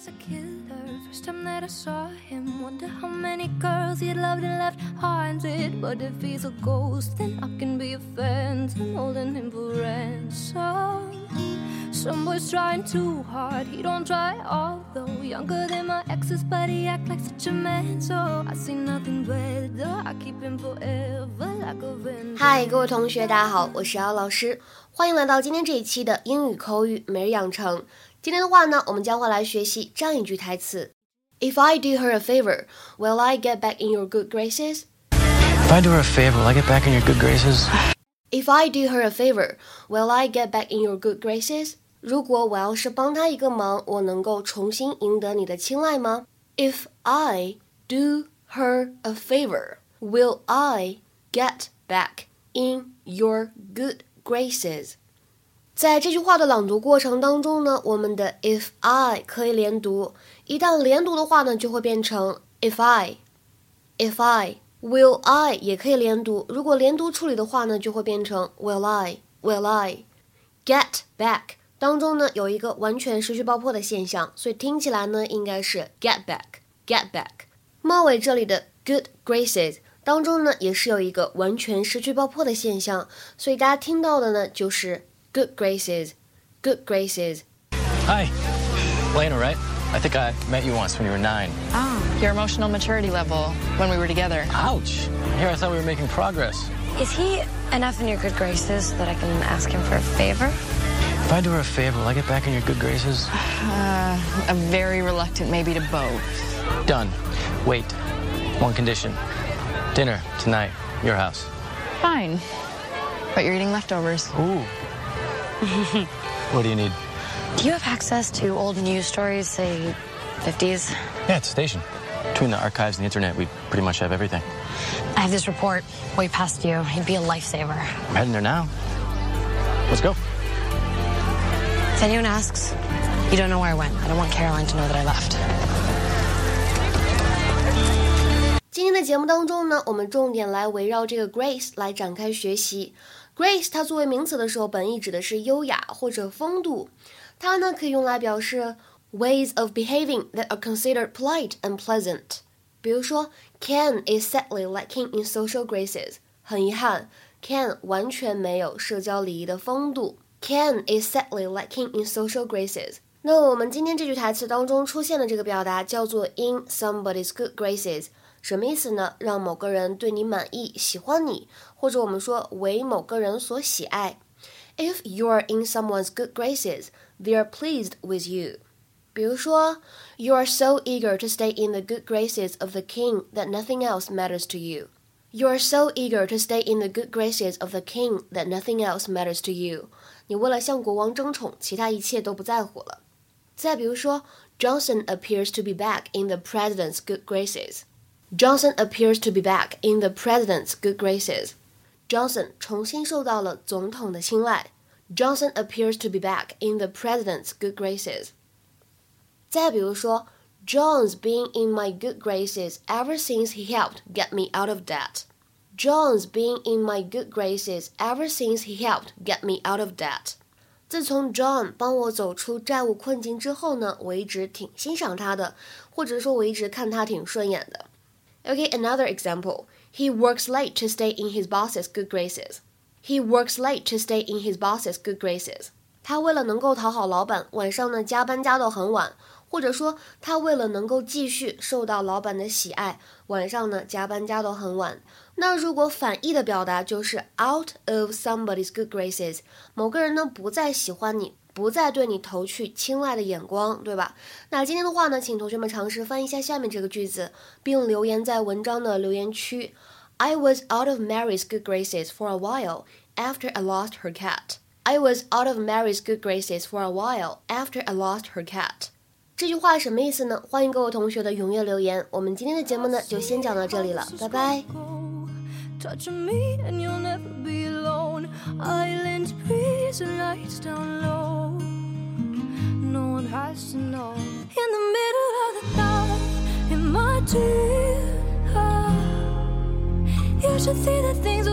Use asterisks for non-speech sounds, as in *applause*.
was a killer. First time that I saw him, wonder how many girls he'd loved and left haunted. But if he's a ghost, then I can be a phantom holding him for ransom. Some boys trying too hard, he don't try. Although younger than my exes, but he act like such a man. So I see nothing better. I keep him forever like a vendor. 嗨，各位同学，大家好，我是姚老师，欢迎来到今天这一期的英语口语每日养成。今天的话呢，我们将会来学习这样一句台词：If I do her a favor, will I get back in your good graces? If I do her a favor, will I get back in your good graces? If I do her a favor, will I get back in your good graces? 如果我要是帮她一个忙，我能够重新赢得你的青睐吗？If I do her a favor, will I get back in your good graces? 在这句话的朗读过程当中呢，我们的 if I 可以连读，一旦连读的话呢，就会变成 if I，if I will I 也可以连读，如果连读处理的话呢，就会变成 will I，will I get back 当中呢有一个完全失去爆破的现象，所以听起来呢应该是 get back，get back。末尾这里的 good graces 当中呢也是有一个完全失去爆破的现象，所以大家听到的呢就是 good graces. Good graces。Hi. Elena, right? I think I met you once when you were nine. Ah, your emotional maturity level when we were together. Ouch. Here I thought we were making progress. Is he enough in your good graces that I can ask him for a favor? If I do her a favor, will I get back in your good graces? Uh, a very reluctant maybe to both. Done. Wait. One condition. Dinner tonight. Your house. Fine. But you're eating leftovers. Ooh. *laughs* what do you need? Do you have access to old news stories, say 50s? Yeah, it's a station. Between the archives and the internet, we pretty much have everything. I have this report way past you. He'd be a lifesaver. I'm heading there now. Let's go. If anyone asks, you don't know where I went. I don't want Caroline to know that I left. 今天的节目当中呢，我们重点来围绕这个 grace 来展开学习。 Grace 它作为名词的时候，本意指的是优雅或者风度，它呢可以用来表示 ways of behaving that are considered polite and pleasant。比如说，Ken is sadly lacking in social graces。很遗憾，Ken 完全没有社交礼仪的风度。Ken is sadly lacking in social graces。那我们今天这句台词当中出现的这个表达叫做 in somebody's good graces。什么意思呢？让某个人对你满意、喜欢你，或者我们说为某个人所喜爱。If you are in someone's good graces, they are pleased with you. 比如说，You are so eager to stay in the good graces of the king that nothing else matters to you. You are so eager to stay in the good graces of the king that nothing else matters to you. 你为了向国王争宠，其他一切都不在乎了。再比如说，Johnson appears to be back in the president's good graces. Johnson appears to be back in the president's good graces. Johnson 重新受到了总统的青睐。Johnson appears to be back in the president's good graces. 再比如说，John's been in my good graces ever since he helped get me out of debt. John's been in my good graces ever since he helped get me out of debt. 自从 John 帮我走出债务困境之后呢，我一直挺欣赏他的，或者说我一直看他挺顺眼的。 Okay, another example. He works late to stay in his boss's good graces. He works late to stay in his boss's good graces. 他为了能够讨好老板，晚上呢加班加到很晚，或者说他为了能够继续受到老板的喜爱，晚上呢加班加到很晚。那如果反义的表达就是 out of somebody's good graces，某个人呢不再喜欢你， 不再对你投去青睐的眼光，对吧？那今天的话呢，请同学们尝试翻译一下下面这个句子，并留言在文章的留言区。I was out of Mary's good graces for a while after I lost her cat. I was out of Mary's good graces for a while after I lost her cat. 这句话什么意思呢？欢迎各位同学的踊跃留言。我们今天的节目呢，就先讲到这里了，拜拜。Touch me and you'll never be alone. Island breeze and lights down low. No one has to know. In the middle of the night, in my dream, you should see the things